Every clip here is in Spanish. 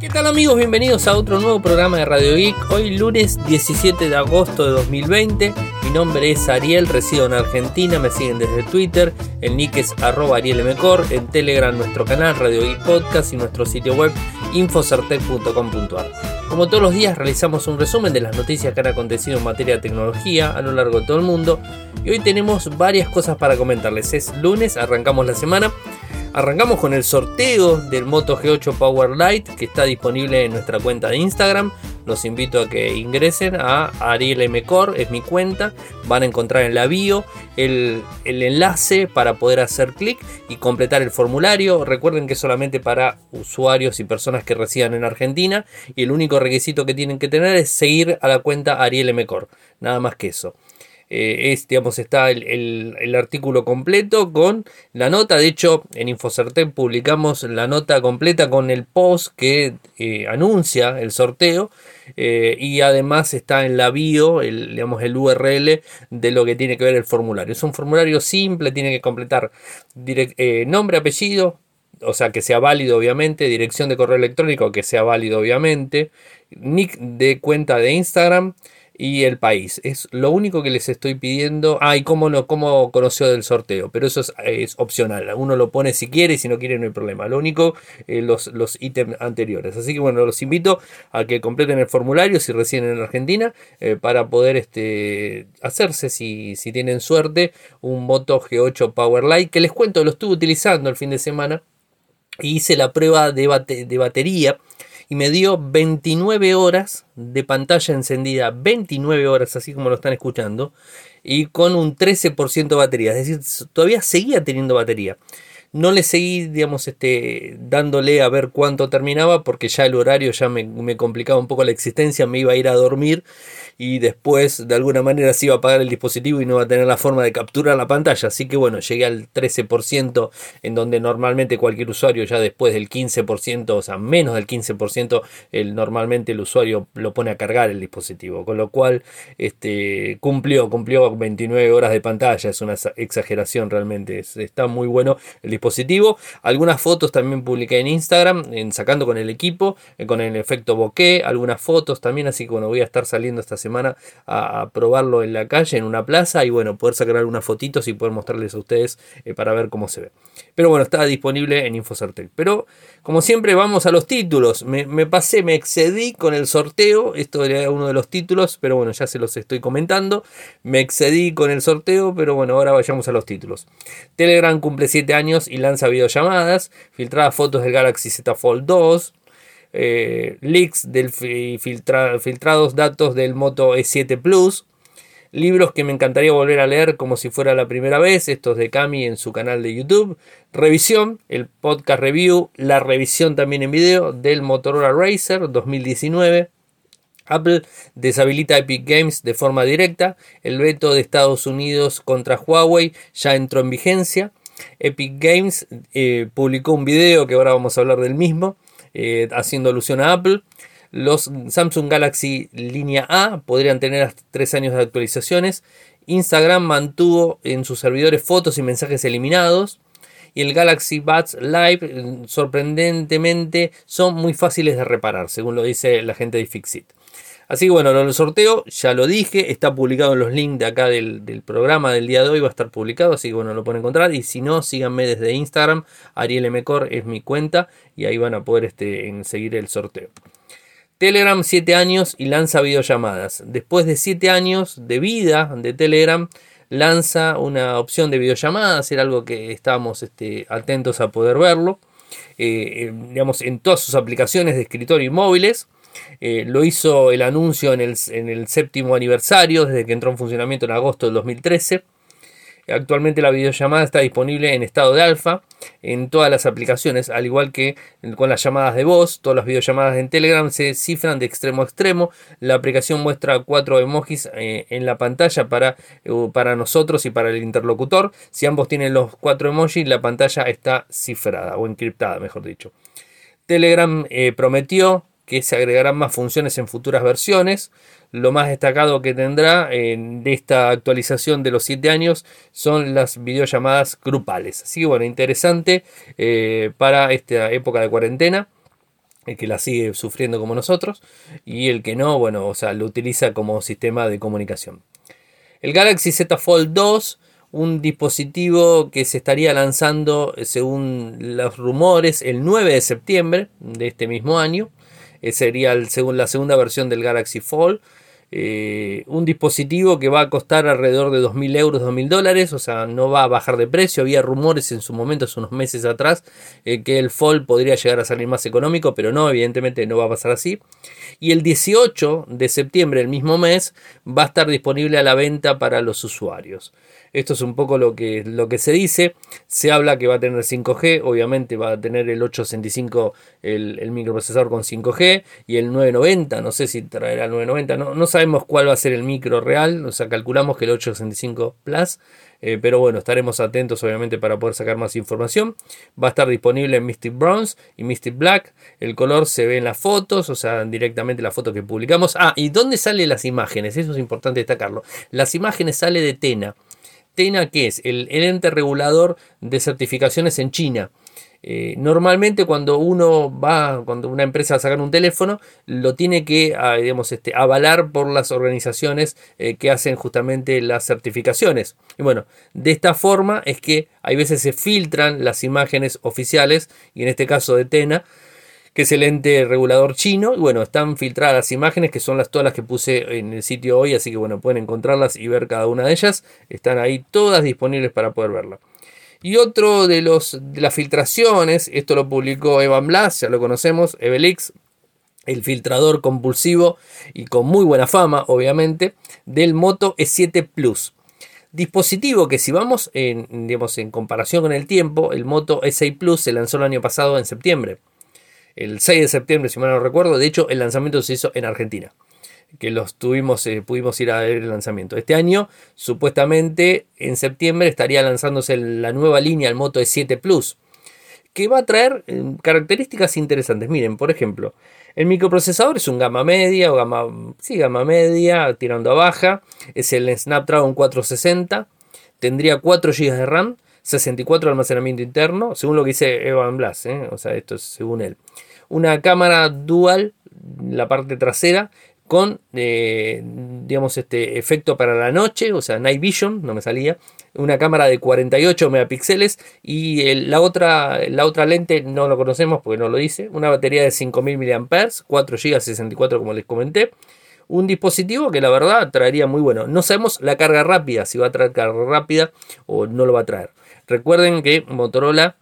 ¿Qué tal amigos? Bienvenidos a otro nuevo programa de Radio Geek. Hoy lunes 17 de agosto de 2020. Mi nombre es Ariel, resido en Argentina, me siguen desde Twitter, el nick es arroba arielmcor, en Telegram nuestro canal Radio Geek Podcast y nuestro sitio web infocertec.com.ar. Como todos los días realizamos un resumen de las noticias que han acontecido en materia de tecnología a lo largo de todo el mundo y hoy tenemos varias cosas para comentarles. Es lunes, arrancamos la semana. Arrancamos con el sorteo del Moto G8 Power Light que está disponible en nuestra cuenta de Instagram. Los invito a que ingresen a Ariel M. es mi cuenta. Van a encontrar en la bio el, el enlace para poder hacer clic y completar el formulario. Recuerden que es solamente para usuarios y personas que residan en Argentina. Y el único requisito que tienen que tener es seguir a la cuenta Ariel M. Nada más que eso. Eh, es, digamos, está el, artículo completo con la nota. De hecho, en Infocertec publicamos la nota completa con el post que eh, anuncia el sorteo. Eh, y además está en la bio, el, digamos, el URL de lo que tiene que ver el formulario. Es un formulario simple, tiene que completar nombre, apellido, o sea, que sea válido obviamente, dirección de correo electrónico que sea válido obviamente, nick de cuenta de Instagram, y el país. Es lo único que les estoy pidiendo. Ah, y cómo, no, cómo conoció del sorteo. Pero eso es, opcional. Uno lo pone si quiere si no quiere no hay problema. Lo único, eh, los, los ítems anteriores. Así que bueno, los invito a que completen el formulario si residen en Argentina eh, para poder este, hacerse, si, si tienen suerte, un Moto G8 Powerlight. Que les cuento, lo estuve utilizando el fin de semana. Y hice la prueba de, de batería y me dio 29 horas de pantalla encendida, 29 horas así como lo están escuchando, y con un 13% de batería, es decir, todavía seguía teniendo batería. No le seguí, digamos, este, dándole a ver cuánto terminaba porque ya el horario ya me, me complicaba un poco la existencia, me iba a ir a dormir y después de alguna manera se iba a apagar el dispositivo y no va a tener la forma de capturar la pantalla. Así que bueno, llegué al 13% en donde normalmente cualquier usuario ya después del 15%, o sea, menos del 15%, el, normalmente el usuario lo pone a cargar el dispositivo. Con lo cual este, cumplió, cumplió 29 horas de pantalla. Es una exageración realmente. está muy bueno el dispositivo. Algunas fotos también publiqué en Instagram, sacando con el equipo, eh, con el efecto bokeh. Algunas fotos también, así que bueno, voy a estar saliendo esta semana a, probarlo en la calle, en una plaza, y bueno, poder sacar algunas fotitos y poder mostrarles a ustedes eh, para ver cómo se ve. Pero bueno, está disponible en Infocertel. Pero como siempre, vamos a los títulos. Me, pasé, me excedí con el sorteo. Esto era uno de los títulos, pero bueno, ya se los estoy comentando. Me excedí con el sorteo, pero bueno, ahora vayamos a los títulos. Telegram cumple 7 años y lanza videollamadas. Filtradas fotos del Galaxy Z Fold 2. Eh, leaks del filtrados datos del Moto E7 Plus, libros que me encantaría volver a leer como si fuera la primera vez, estos de Cami en su canal de YouTube, revisión, el podcast review, la revisión también en video del Motorola Racer 2019. Apple deshabilita Epic Games de forma directa. El veto de Estados Unidos contra Huawei ya entró en vigencia. Epic Games eh, publicó un video que ahora vamos a hablar del mismo. Eh, haciendo alusión a Apple. Los Samsung Galaxy línea A podrían tener hasta 3 años de actualizaciones. Instagram mantuvo en sus servidores fotos y mensajes eliminados. Y el Galaxy Buds Live, sorprendentemente, son muy fáciles de reparar, según lo dice la gente de Fixit. Así que bueno, el sorteo ya lo dije, está publicado en los links de acá del, programa del día de hoy, va a estar publicado, así que bueno, lo pueden encontrar. Y si no, síganme desde Instagram, Ariel es mi cuenta y ahí van a poder este, seguir el sorteo. Telegram 7 años y lanza videollamadas. Después de 7 años de vida de Telegram, lanza una opción de videollamadas, era algo que estábamos este, atentos a poder verlo. Eh, eh, digamos, en todas sus aplicaciones de escritorio y móviles. Eh, lo hizo el anuncio en el, en el, séptimo aniversario, desde que entró en funcionamiento en agosto del 2013. Actualmente la videollamada está disponible en estado de alfa en todas las aplicaciones, al igual que con las llamadas de voz. Todas las videollamadas en Telegram se cifran de extremo a extremo. La aplicación muestra cuatro emojis eh, en la pantalla para, eh, para nosotros y para el interlocutor. Si ambos tienen los cuatro emojis, la pantalla está cifrada o encriptada, mejor dicho. Telegram prometió que se agregarán más funciones en futuras versiones. Lo más destacado que tendrá en esta actualización de los 7 años son las videollamadas grupales. Así que bueno, interesante eh, para esta época de cuarentena. el que la sigue sufriendo como nosotros, y el que no, bueno, o sea, lo utiliza como sistema de comunicación. El Galaxy Z Fold 2, un dispositivo que se estaría lanzando, según los rumores, el 9 de septiembre de este mismo año. Eh, sería el, según la segunda versión del Galaxy Fold. Eh, un dispositivo que va a costar alrededor de 2.000 euros, 2.000 dólares, o sea, no va a bajar de precio. Había rumores en su momento, hace unos meses atrás, eh, que el Fold podría llegar a salir más económico, pero no, evidentemente no va a pasar así. Y el 18 de septiembre, el mismo mes, va a estar disponible a la venta para los usuarios. Esto es un poco lo que, lo que se dice. Se habla que va a tener 5G, obviamente va a tener el 865 el, el microprocesador con 5G y el 990, no sé si traerá el 990, no, no cuál va a ser el micro real, o sea, calculamos que el 865 Plus. Eh, pero bueno, estaremos atentos obviamente para poder sacar más información. Va a estar disponible en Mystic Bronze y Mystic Black. El color se ve en las fotos, o sea, directamente la foto que publicamos. Ah, ¿y dónde salen las imágenes? Eso es importante destacarlo. Las imágenes sale de Tena. TENA, que es el, ente regulador de certificaciones en China. Eh, normalmente cuando uno va, cuando una empresa va a sacar un teléfono, lo tiene que ah, digamos, este, avalar por las organizaciones eh, que hacen justamente las certificaciones. Y bueno, de esta forma es que hay veces se filtran las imágenes oficiales, y en este caso de TENA, que es el ente regulador chino. Y bueno, están filtradas las imágenes, que son las, todas las que puse en el sitio hoy, así que bueno, pueden encontrarlas y ver cada una de ellas. Están ahí todas disponibles para poder verla. Y otro de, los, las filtraciones, esto lo publicó Evan Blas, ya lo conocemos, Evelix, el filtrador compulsivo y con muy buena fama, obviamente, del Moto E7 Plus. Dispositivo que si vamos en, digamos, en comparación con el tiempo, el Moto E6 Plus se lanzó el año pasado en septiembre el 6 de septiembre, si mal no recuerdo. De hecho, el lanzamiento se hizo en Argentina, que los tuvimos, eh, pudimos ir a ver el lanzamiento. Este año, supuestamente, en septiembre estaría lanzándose la nueva línea, el Moto E7 Plus, que va a traer eh, características interesantes. Miren, por ejemplo, el microprocesador es un gama media o gama, sí, gama media, tirando a baja. Es el Snapdragon 460. Tendría 4 GB de RAM 64 de almacenamiento interno, según lo que dice Evan Blas, ¿eh? o sea, esto es según él. Una cámara dual, la parte trasera, con, eh, digamos, este efecto para la noche, o sea, Night Vision, no me salía. Una cámara de 48 megapíxeles y la, otra, la otra lente no lo conocemos porque no lo dice. Una batería de 5000 mAh, 4 GB 64 como les comenté un dispositivo que la verdad traería muy bueno. No sabemos la carga rápida, si va a traer carga rápida o no lo va a traer. Recuerden que Motorola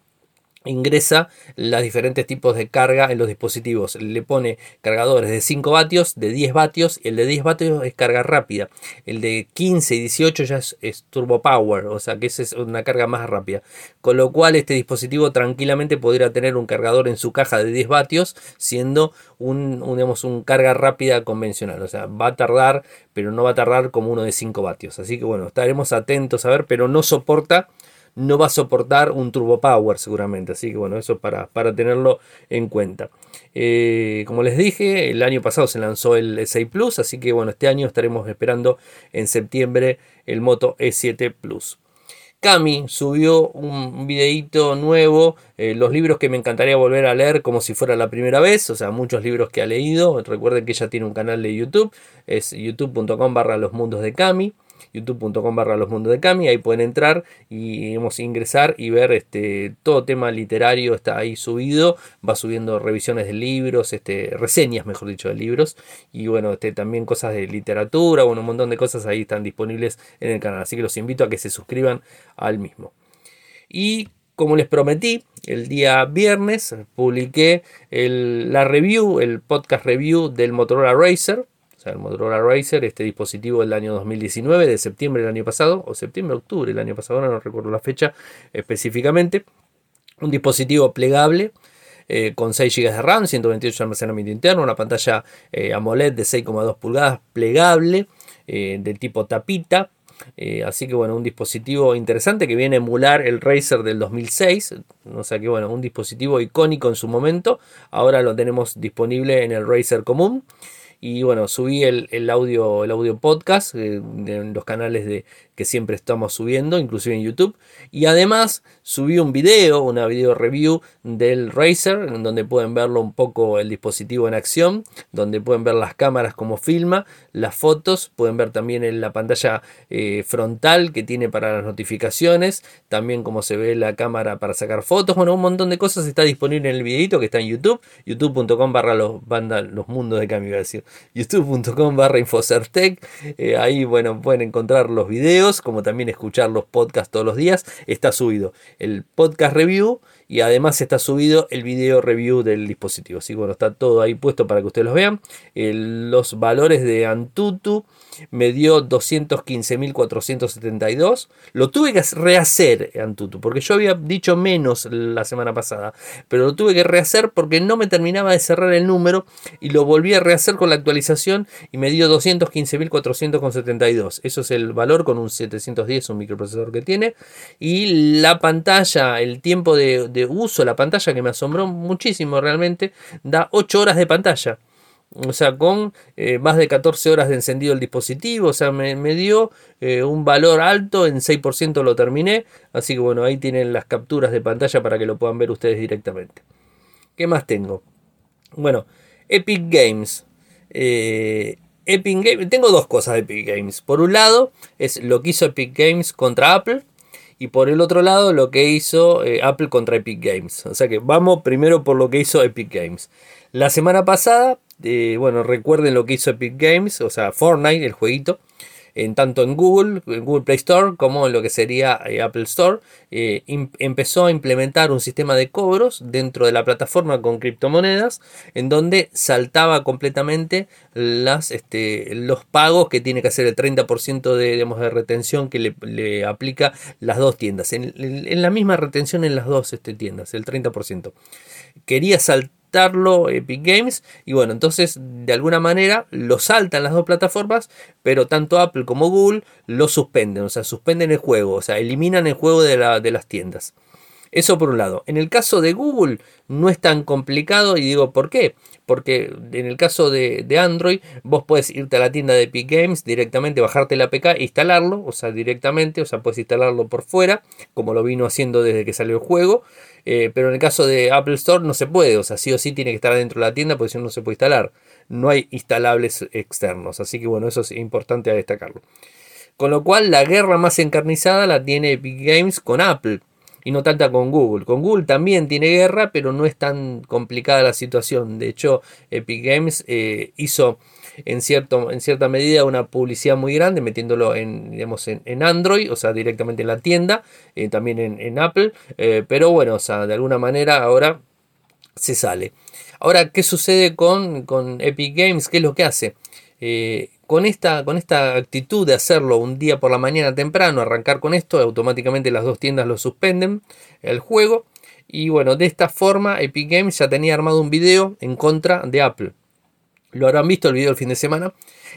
ingresa los diferentes tipos de carga en los dispositivos. Le pone cargadores de 5 vatios, de 10 vatios, el de 10 vatios es carga rápida. El de 15 y 18 ya es, turbo power, o sea que esa es una carga más rápida. Con lo cual este dispositivo tranquilamente podría tener un cargador en su caja de 10 vatios, siendo un, un carga rápida convencional. O sea, va a tardar, pero no va a tardar como uno de 5 vatios. Así que bueno, estaremos atentos a ver, pero no soporta no va a soportar un turbo power seguramente. Así que bueno, eso para, para tenerlo en cuenta. Eh, como les dije, el año pasado se lanzó el E6 Plus, así que bueno, este año estaremos esperando en septiembre el Moto E7 Plus. Cami subió un videito nuevo, eh, los libros que me encantaría volver a leer como si fuera la primera vez, o sea, muchos libros que ha leído. Recuerden que ella tiene un canal de YouTube, es youtube.com barra los mundos de Cami youtube.com barra los mundos de Cami, ahí pueden entrar y ingresar y ver este, todo tema literario está ahí subido, va subiendo revisiones de libros, este, reseñas mejor dicho de libros y bueno, este, también cosas de literatura, bueno, un montón de cosas ahí están disponibles en el canal, así que los invito a que se suscriban al mismo. Y como les prometí, el día viernes publiqué la review, el podcast review del Motorola Racer o sea, el Motorola Racer, este dispositivo del año 2019, de septiembre del año pasado, o septiembre, octubre del año pasado, no recuerdo la fecha específicamente. Un dispositivo plegable. Eh, con 6 GB de RAM, 128 de almacenamiento interno, una pantalla eh, AMOLED de 6,2 pulgadas plegable eh, del tipo tapita, así que bueno, un dispositivo interesante que viene a emular el Razer del 2006. O sea que bueno, un dispositivo icónico en su momento. Ahora lo tenemos disponible en el Razer común y bueno, subí el, audio, el audio podcast eh, en los canales de, que siempre estamos subiendo, inclusive en YouTube. Y además subí un video, una video review del Razer, en donde pueden verlo un poco el dispositivo en acción, donde pueden ver las cámaras como filma, las fotos, pueden ver también en la pantalla eh, frontal que tiene para las notificaciones, también cómo se ve la cámara para sacar fotos, bueno, un montón de cosas está disponible en el videito que está en YouTube, youtube.com barra los, los mundos de cambio, decir, youtube.com barra infocertec, eh, ahí bueno, pueden encontrar los videos como también escuchar los podcasts todos los días, está subido el podcast review y además está subido el video review del dispositivo. Así que bueno, está todo ahí puesto para que ustedes los vean. los valores de Antutu me dio 215.472. Lo tuve que rehacer Antutu, porque yo había dicho menos la semana pasada, pero lo tuve que rehacer porque no me terminaba de cerrar el número y lo volví a rehacer con la actualización y me dio 215.472. Eso es el valor con un 710, un microprocesador que tiene. Y la pantalla, el tiempo de, uso, la pantalla que me asombró muchísimo realmente, da 8 horas de pantalla o sea, con eh, más de 14 horas de encendido el dispositivo, o sea, me, dio eh, un valor alto, en 6% lo terminé, así que bueno, ahí tienen las capturas de pantalla para que lo puedan ver ustedes directamente. ¿Qué más tengo? Bueno, Epic Games. Eh, Epic Games, tengo dos cosas de Epic Games. Por un lado, es lo que hizo Epic Games contra Apple. Y por el otro lado, lo que hizo Apple contra Epic Games. O sea que vamos primero por lo que hizo Epic Games. La semana pasada bueno, recuerden lo que hizo Epic Games, o sea, Fortnite, el jueguito, en tanto en Google, en Google Play Store, como en lo que sería eh, Apple Store, eh, empezó a implementar un sistema de cobros dentro de la plataforma con criptomonedas, en donde saltaba completamente las, este, los pagos que tiene que hacer el 30% de, de retención que le, aplica las dos tiendas. En, la misma retención en las dos este, tiendas, el 30%. Quería saltar Epic Games y bueno, entonces de alguna manera lo saltan las dos plataformas, pero tanto Apple como Google lo suspenden, o sea, suspenden el juego, o sea, eliminan el juego de las tiendas. Eso por un lado. En el caso de Google no es tan complicado y digo por qué. Porque en el caso de, Android vos puedes irte a la tienda de Epic Games directamente, bajarte la APK e instalarlo, o sea, directamente, o sea, puedes instalarlo por fuera, como lo vino haciendo desde que salió el juego. Eh, pero en el caso de Apple Store no se puede, o sea, sí o sí tiene que estar dentro de la tienda porque si no, no se puede instalar. No hay instalables externos, así que bueno, eso es importante a destacarlo. Con lo cual, la guerra más encarnizada la tiene Epic Games con Apple y no tanta con Google. Con Google también tiene guerra, pero no es tan complicada la situación. De hecho, Epic Games eh, hizo en, cierto, en cierta medida una publicidad muy grande, metiéndolo en, digamos, en, Android, o sea, directamente en la tienda, eh, también en, Apple, eh, pero bueno, o sea, de alguna manera ahora se sale. Ahora, ¿qué sucede con, con Epic Games? ¿Qué es lo que hace? Eh, con, esta, con esta actitud de hacerlo un día por la mañana temprano, arrancar con esto, automáticamente las dos tiendas lo suspenden el juego. Y bueno, de esta forma Epic Games ya tenía armado un video en contra de Apple. Lo habrán visto el video el fin de semana.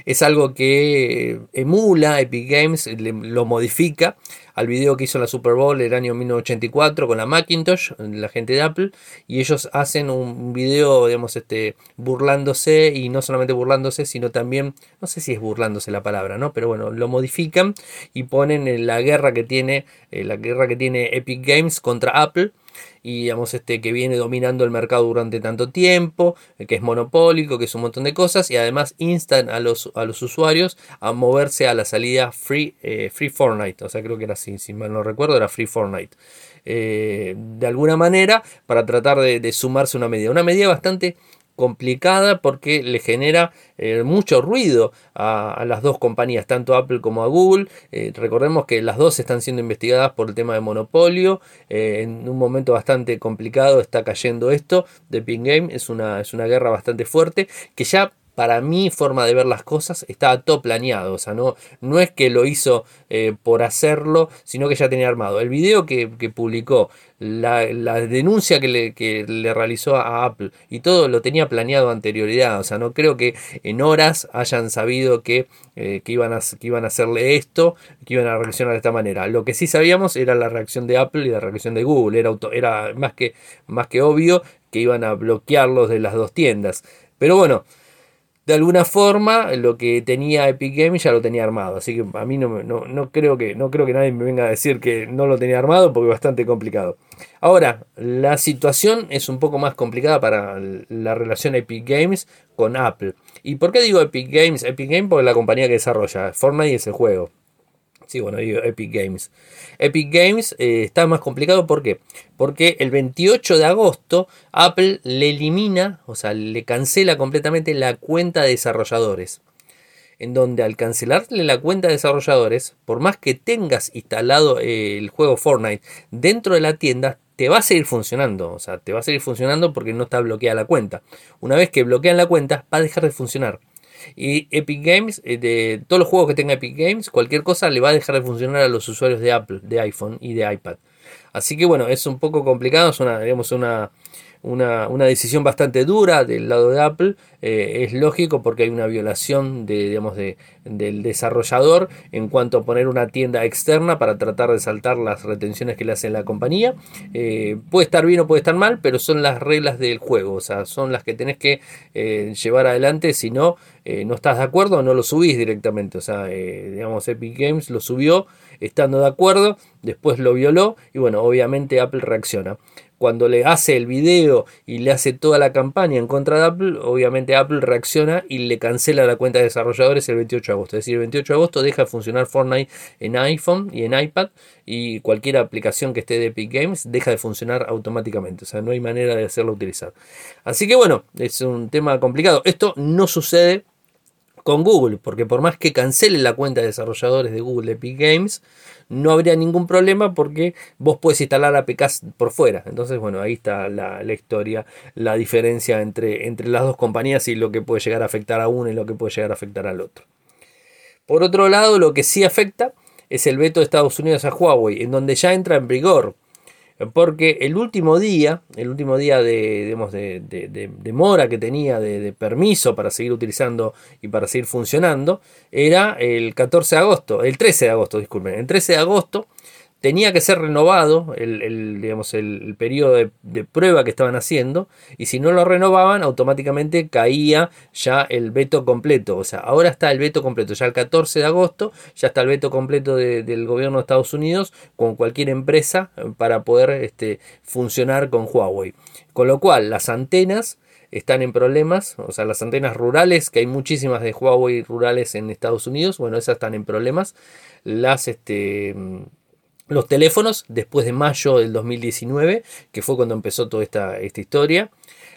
Es algo que emula Epic Games, lo modifica al video que hizo la Super Bowl el año 1984 con la Macintosh, la gente de Apple, y ellos hacen un video, digamos, este, burlándose, y no solamente burlándose, sino también, no sé si es burlándose la palabra, ¿no? Pero bueno, lo modifican y ponen la guerra que tiene, eh, la guerra que tiene Epic Games contra Apple y digamos este que viene dominando el mercado durante tanto tiempo, eh, que es monopólico, que es un montón de cosas y además instan a los, a los usuarios a moverse a la salida Free, eh, free Fortnite, o sea creo que era así, si mal no recuerdo era Free Fortnite. Eh, de alguna manera para tratar de, de sumarse una medida, una medida bastante complicada porque le genera eh, mucho ruido a, las dos compañías, tanto Apple como a Google. Eh, recordemos que las dos están siendo investigadas por el tema de monopolio. Eh, en un momento bastante complicado está cayendo esto de Ping Game. Es una, es una guerra bastante fuerte que ya para mi forma de ver las cosas, estaba todo planeado. O sea, no, no es que lo hizo eh, por hacerlo, sino que ya tenía armado. El video que, publicó, la, denuncia que le, le, realizó a Apple y todo lo tenía planeado anterioridad. O sea, no creo que en horas hayan sabido que, eh, que, iban, a, que iban a hacerle esto, que iban a reaccionar de esta manera. Lo que sí sabíamos era la reacción de Apple y la reacción de Google. Era, auto, era más, que, más que obvio que iban a bloquearlos de las dos tiendas. Pero bueno. De alguna forma lo que tenía Epic Games ya lo tenía armado. Así que a mí no, no, no, creo que, no creo que nadie me venga a decir que no lo tenía armado porque es bastante complicado. Ahora, la situación es un poco más complicada para la relación Epic Games con Apple. ¿Y por qué digo Epic Games? Epic Games porque es la compañía que desarrolla. Fortnite es el juego. Sí, bueno, digo Epic Games. Epic Games eh, está más complicado, ¿por qué? Porque el 28 de agosto Apple le elimina, o sea, le cancela completamente la cuenta de desarrolladores. En donde al cancelarle la cuenta de desarrolladores, por más que tengas instalado el juego Fortnite dentro de la tienda, te va a seguir funcionando. O sea, te va a seguir funcionando porque no está bloqueada la cuenta. Una vez que bloquean la cuenta, va a dejar de funcionar. Y Epic Games, eh, de todos los juegos que tenga Epic Games, cualquier cosa le va a dejar de funcionar a los usuarios de Apple, de iPhone y de iPad. Así que bueno, es un poco complicado, es una, digamos, una, una, decisión bastante dura del lado de Apple. Eh, es lógico porque hay una violación de, digamos, de, del desarrollador en cuanto a poner una tienda externa para tratar de saltar las retenciones que le hace la compañía. Eh, puede estar bien o puede estar mal, pero son las reglas del juego, o sea, son las que tenés que eh, llevar adelante, si no, no estás de acuerdo, no lo subís directamente. O sea, digamos, Epic Games lo subió estando de acuerdo, después lo violó y bueno, obviamente Apple reacciona cuando le hace el video y le hace toda la campaña en contra de Apple, obviamente Apple reacciona y le cancela la cuenta de desarrolladores el 28 de agosto. Es decir, el 28 de agosto deja de funcionar Fortnite en iPhone y en iPad y cualquier aplicación que esté de Epic Games deja de funcionar automáticamente. O sea, no hay manera de hacerlo utilizar. Así que bueno, es un tema complicado. Esto no sucede con Google, porque por más que cancele la cuenta de desarrolladores de Google Epic Games, no habría ningún problema porque vos puedes instalar APKs por fuera. Entonces, bueno, ahí está la, historia, la diferencia entre, entre las dos compañías y lo que puede llegar a afectar a uno y lo que puede llegar a afectar al otro. Por otro lado, lo que sí afecta es el veto de Estados Unidos a Huawei, en donde ya entra en vigor porque el último día, el último día de, de, mora que tenía de, permiso para seguir utilizando y para seguir funcionando, era el 14 de agosto, el 13 de agosto, disculpen, el 13 de agosto tenía que ser renovado el, digamos, el, periodo de, prueba que estaban haciendo y si no lo renovaban automáticamente caía ya el veto completo. O sea, ahora está el veto completo, ya el 14 de agosto ya está el veto completo del gobierno de Estados Unidos con cualquier empresa eh, para poder este, funcionar con Huawei. Con lo cual las antenas están en problemas, o sea, las antenas rurales, que hay muchísimas de Huawei rurales en Estados Unidos, bueno, esas están en problemas. Las, este, los teléfonos después de mayo del 2019, que fue cuando empezó toda esta, historia.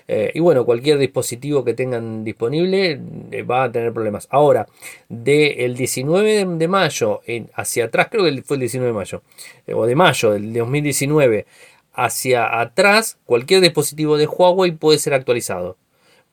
Eh, y bueno, cualquier dispositivo que tengan disponible eh, va a tener problemas. Ahora, del 19 de mayo hacia atrás, creo que fue el 19 de mayo, eh, o de mayo del 2019 hacia atrás, cualquier dispositivo de Huawei puede ser actualizado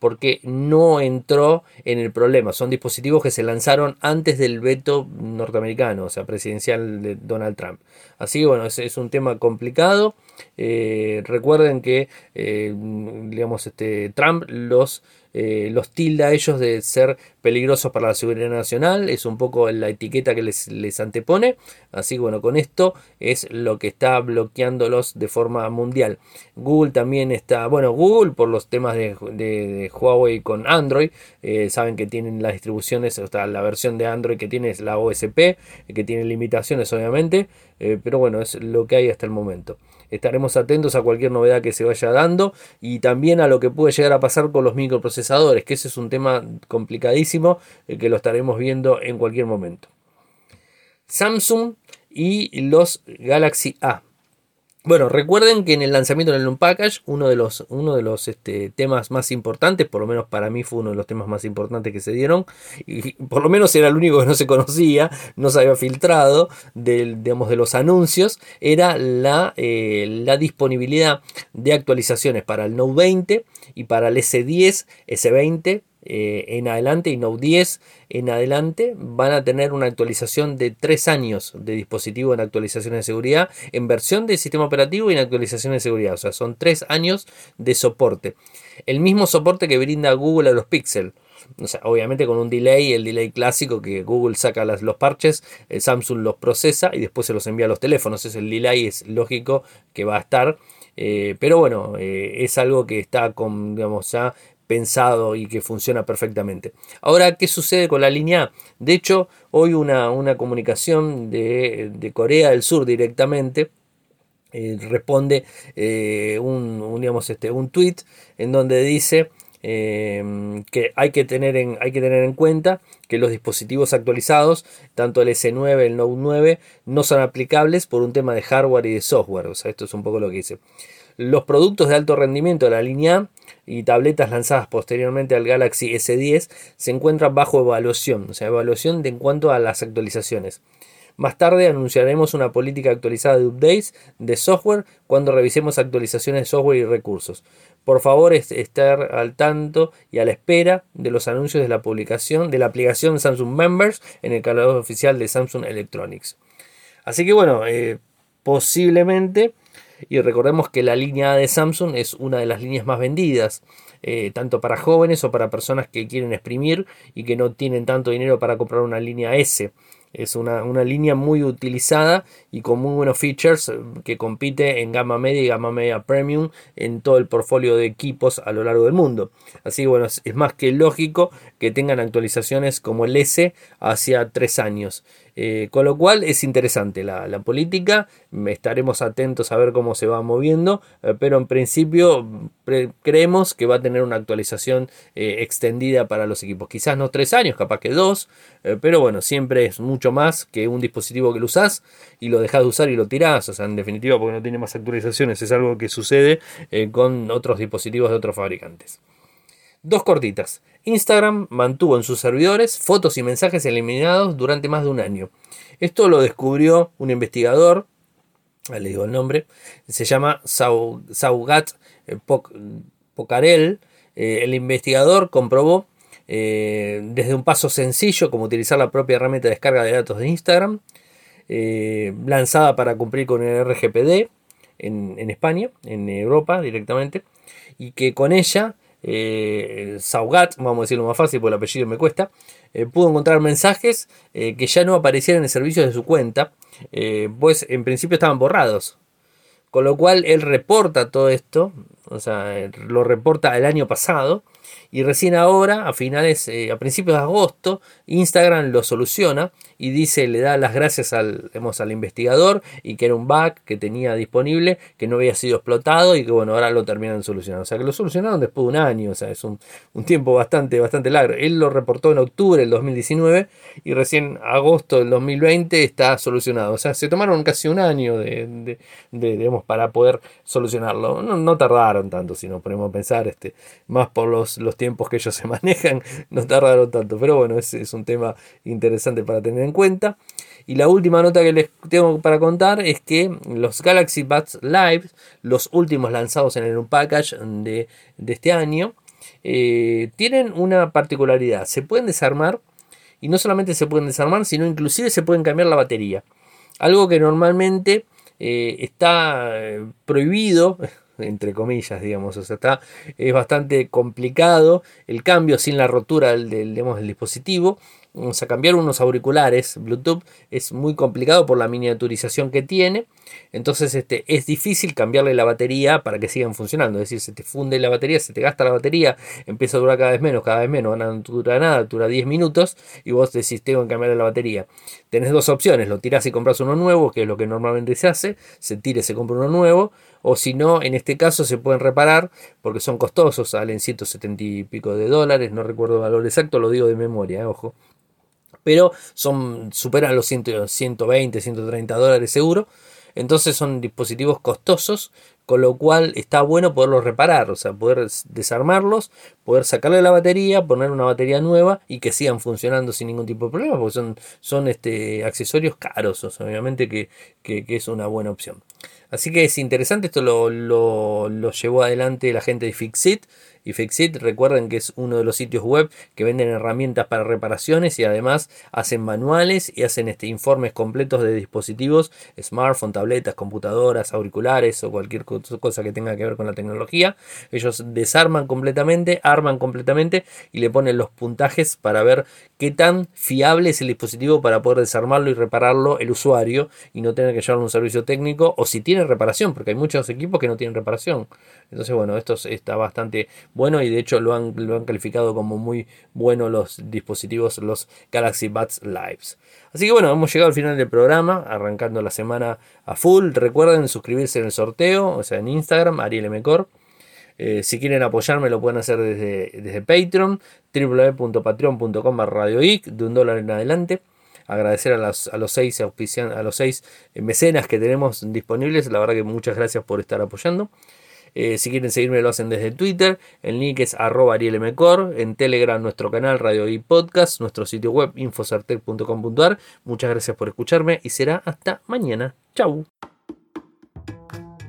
porque no entró en el problema. Son dispositivos que se lanzaron antes del veto norteamericano, o sea, presidencial de Donald Trump. Así que bueno, es, un tema complicado. Eh, recuerden que, eh, digamos, este, Trump los eh, los tilda a ellos de ser peligrosos para la seguridad nacional, es un poco la etiqueta que les, les antepone, así que bueno, con esto es lo que está bloqueándolos de forma mundial. Google también está, bueno, Google por los temas de, Huawei con Android, saben que tienen las distribuciones, o sea, la versión de Android que tiene es la OSP, que tiene limitaciones obviamente, pero bueno, es lo que hay hasta el momento. Estaremos atentos a cualquier novedad que se vaya dando y también a lo que puede llegar a pasar con los microprocesadores, que ese es un tema complicadísimo eh, que lo estaremos viendo en cualquier momento. Samsung y los Galaxy A. Bueno, recuerden que en el lanzamiento del Unpackage, uno de los, uno de los este, temas más importantes, por lo menos para mí fue uno de los temas más importantes que se dieron, y por lo menos era el único que no se conocía, no se había filtrado digamos, de los anuncios, era la, eh, la disponibilidad de actualizaciones para el Note 20 y para el S10, S20 eh, en adelante y Note 10 en adelante van a tener una actualización de 3 años de dispositivo en actualizaciones de seguridad, en versión de sistema operativo y en actualizaciones de seguridad. O sea, son 3 años de soporte. El mismo soporte que brinda Google a los Pixel. O sea, obviamente con un delay, el delay clásico que Google saca los parches, el Samsung los procesa y después se los envía a los teléfonos. Es el delay, es lógico que va a estar. Eh, pero bueno, eh, es algo que está con, digamos, ya pensado y que funciona perfectamente. Ahora, ¿qué sucede con la línea A? De hecho, hoy una, una comunicación de, de Corea del Sur directamente eh, responde eh, un, digamos, este, un tweet en donde dice eh, que, hay que, tener en, hay que tener en cuenta que los dispositivos actualizados, tanto el S9, el Note 9, no son aplicables por un tema de hardware y de software. O sea, esto es un poco lo que dice. Los productos de alto rendimiento de la línea A y tabletas lanzadas posteriormente al Galaxy S10 se encuentran bajo evaluación, o sea, evaluación de en cuanto a las actualizaciones. Más tarde anunciaremos una política actualizada de updates de software cuando revisemos actualizaciones de software y recursos. Por favor, estar al tanto y a la espera de los anuncios de la publicación de la aplicación Samsung Members en el canal oficial de Samsung Electronics. Así que bueno, eh, posiblemente, y recordemos que la línea A de Samsung es una de las líneas más vendidas. Eh, tanto para jóvenes o para personas que quieren exprimir y que no tienen tanto dinero para comprar una línea S. Es una, línea muy utilizada y con muy buenos features eh, que compite en gama media y gama media premium en todo el portfolio de equipos a lo largo del mundo. Así que bueno, es, más que lógico que tengan actualizaciones como el S hacia tres años. Eh, con lo cual es interesante la, política, estaremos atentos a ver cómo se va moviendo, eh, pero en principio creemos que va a tener una actualización extendida para los equipos. Quizás no tres años, capaz que dos, pero bueno, siempre es mucho más que un dispositivo que lo usás y lo dejás de usar y lo tirás. O sea, en definitiva, porque no tiene más actualizaciones. Es algo que sucede eh, con otros dispositivos de otros fabricantes. Dos cortitas. Instagram mantuvo en sus servidores fotos y mensajes eliminados durante más de un año. Esto lo descubrió un investigador, le digo el nombre, se llama Saugat eh, Pocarel. Eh, el investigador comprobó eh, desde un paso sencillo como utilizar la propia herramienta de descarga de datos de Instagram, eh, lanzada para cumplir con el RGPD en, España, en Europa directamente, y que con ella eh, Saugat, vamos a decirlo más fácil porque el apellido me cuesta, pudo encontrar mensajes que ya no aparecían en el servicio de su cuenta, pues en principio estaban borrados. Con lo cual él reporta todo esto, o sea, lo reporta el año pasado y recién ahora, a finales, eh, a principios de agosto, Instagram lo soluciona y dice, le da las gracias al, al investigador y que era un bug que tenía disponible, que no había sido explotado y que bueno, ahora lo terminan solucionando. O sea, que lo solucionaron después de un año, o sea, es un, tiempo bastante, bastante largo. Él lo reportó en octubre del 2019 y recién agosto del 2020 está solucionado. O sea, se tomaron casi un año de, digamos, para poder solucionarlo. No, no, tardaron tanto, si nos ponemos a pensar, este, más por los, los tiempos que ellos se manejan, no tardaron tanto. Pero bueno, es, es un tema interesante para tener en cuenta. Y la última nota que les tengo para contar es que los Galaxy Buds Live, los últimos lanzados en el Unpackage de, este año, eh, tienen una particularidad. Se pueden desarmar y no solamente se pueden desarmar, sino inclusive se pueden cambiar la batería. Algo que normalmente eh, está eh, prohibido entre comillas, digamos. O sea, está, es bastante complicado el cambio sin la rotura del, del, del dispositivo. Vamos a cambiar unos auriculares Bluetooth es muy complicado por la miniaturización que tiene. Entonces este, es difícil cambiarle la batería para que sigan funcionando. Es decir, se te funde la batería, se te gasta la batería, empieza a durar cada vez menos, cada vez menos, no dura nada, dura 10 minutos y vos decís, tengo que cambiarle la batería. Tenés dos opciones, lo tirás y compras uno nuevo, que es lo que normalmente se hace, se tira y se compra uno nuevo, o si no, en este caso se pueden reparar porque son costosos, salen 170 y pico de dólares, no recuerdo el valor exacto, lo digo de memoria, eh, ojo pero son, superan los 120, 130 dólares seguro. Entonces son dispositivos costosos, con lo cual está bueno poderlos reparar, o sea, poder desarmarlos, poder sacarle la batería, poner una batería nueva y que sigan funcionando sin ningún tipo de problema, porque son, son este, accesorios caros, obviamente que, que, es una buena opción. Así que es interesante, esto lo, lo, llevó adelante la gente de Fixit y Fixit, recuerden que es uno de los sitios web que venden herramientas para reparaciones y además hacen manuales y hacen este, informes completos de dispositivos, smartphone, tabletas, computadoras, auriculares o cualquier cosa que tenga que ver con la tecnología. Ellos desarman completamente, arman completamente y le ponen los puntajes para ver qué tan fiable es el dispositivo para poder desarmarlo y repararlo el usuario y no tener que llevarlo un servicio técnico o si tiene reparación, porque hay muchos equipos que no tienen reparación. Entonces, bueno, esto está bastante bueno y de hecho lo han, lo han calificado como muy bueno los dispositivos, los Galaxy Buds Lives. Así que bueno, hemos llegado al final del programa, arrancando la semana a full. Recuerden suscribirse en el sorteo, en Instagram, Ariel Mcor. Eh, si quieren apoyarme lo pueden hacer desde, desde Patreon, www.patreon.com radioic, de un dólar en adelante. Agradecer a, a los seis a los seis mecenas que tenemos disponibles. La verdad que muchas gracias por estar apoyando. Eh, si quieren seguirme lo hacen desde Twitter. El link es arroba arielmcor. En Telegram nuestro canal Radio y Podcast. Nuestro sitio web infocertec.com.ar. Muchas gracias por escucharme y será hasta mañana. Chau.